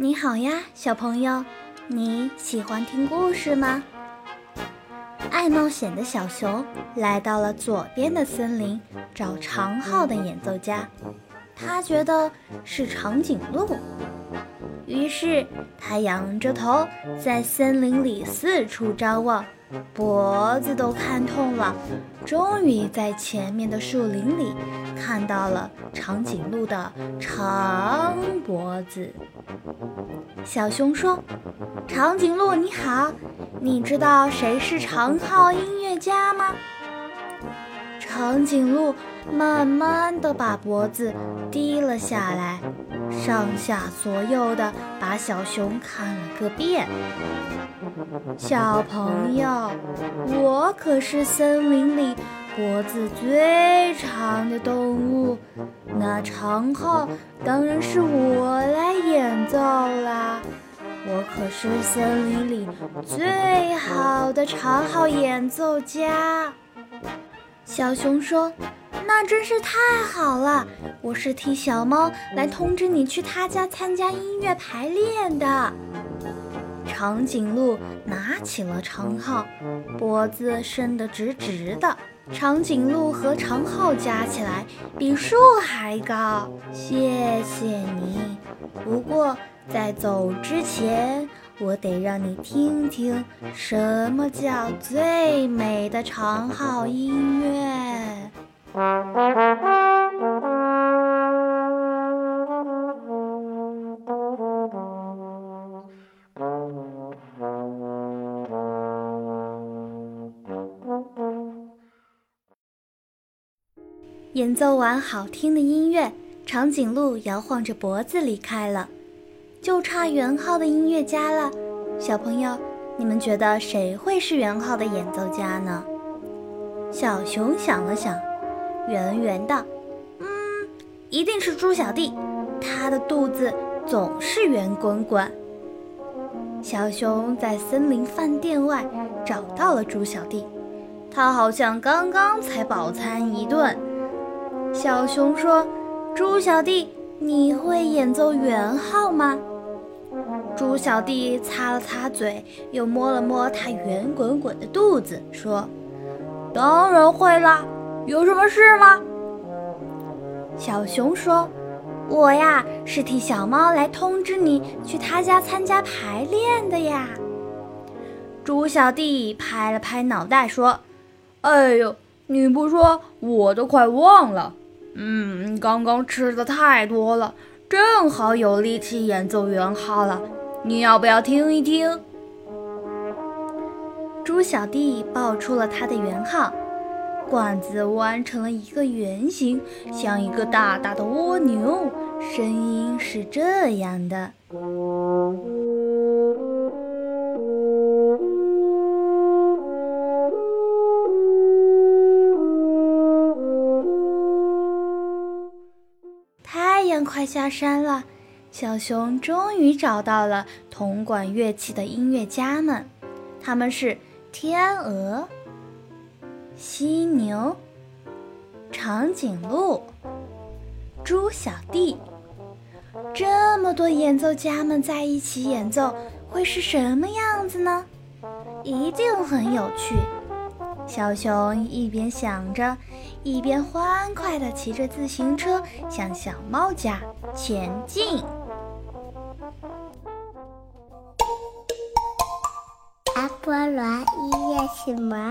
你好呀，小朋友，你喜欢听故事吗？爱冒险的小熊来到了左边的森林，找长号的演奏家。他觉得是长颈鹿，于是他仰着头在森林里四处张望，脖子都看痛了。终于在前面的树林里看到了长颈鹿的长脖子。小熊说：“长颈鹿你好，你知道谁是长号音乐家吗？”长颈鹿慢慢地把脖子低了下来，上下左右的把小熊看了个遍。小朋友，我可是森林里脖子最长的动物，那长号当然是我来演奏啦。我可是森林里最好的长号演奏家。小熊说：“那真是太好了！我是替小猫来通知你去他家参加音乐排练的。”长颈鹿拿起了长号，脖子伸得直直的。长颈鹿和长号加起来比树还高。谢谢你，不过在走之前。我得让你听听什么叫最美的长号音乐。演奏完好听的音乐，长颈鹿摇晃着脖子离开了。就差圆号的音乐家了，小朋友，你们觉得谁会是圆号的演奏家呢？小熊想了想，圆圆的，嗯，一定是猪小弟，他的肚子总是圆滚滚。小熊在森林饭店外找到了猪小弟，他好像刚刚才饱餐一顿。小熊说：“猪小弟。”你会演奏圆号吗？猪小弟擦了擦嘴，又摸了摸他圆滚滚的肚子，说：“当然会啦，有什么事吗？”小熊说：“我呀，是替小猫来通知你去他家参加排练的呀。”猪小弟拍了拍脑袋，说：“哎呦，你不说我都快忘了。”嗯，刚刚吃的太多了，正好有力气演奏圆号了。你要不要听一听？猪小弟报出了他的圆号，管子弯成了一个圆形，像一个大大的蜗牛。声音是这样的。快下山了，小熊终于找到了铜管乐器的音乐家们，他们是天鹅、犀牛、长颈鹿、猪小弟。这么多演奏家们在一起演奏，会是什么样子呢？一定很有趣。小熊一边想着，一边欢快地骑着自行车向小猫家前进。阿波罗音乐什么？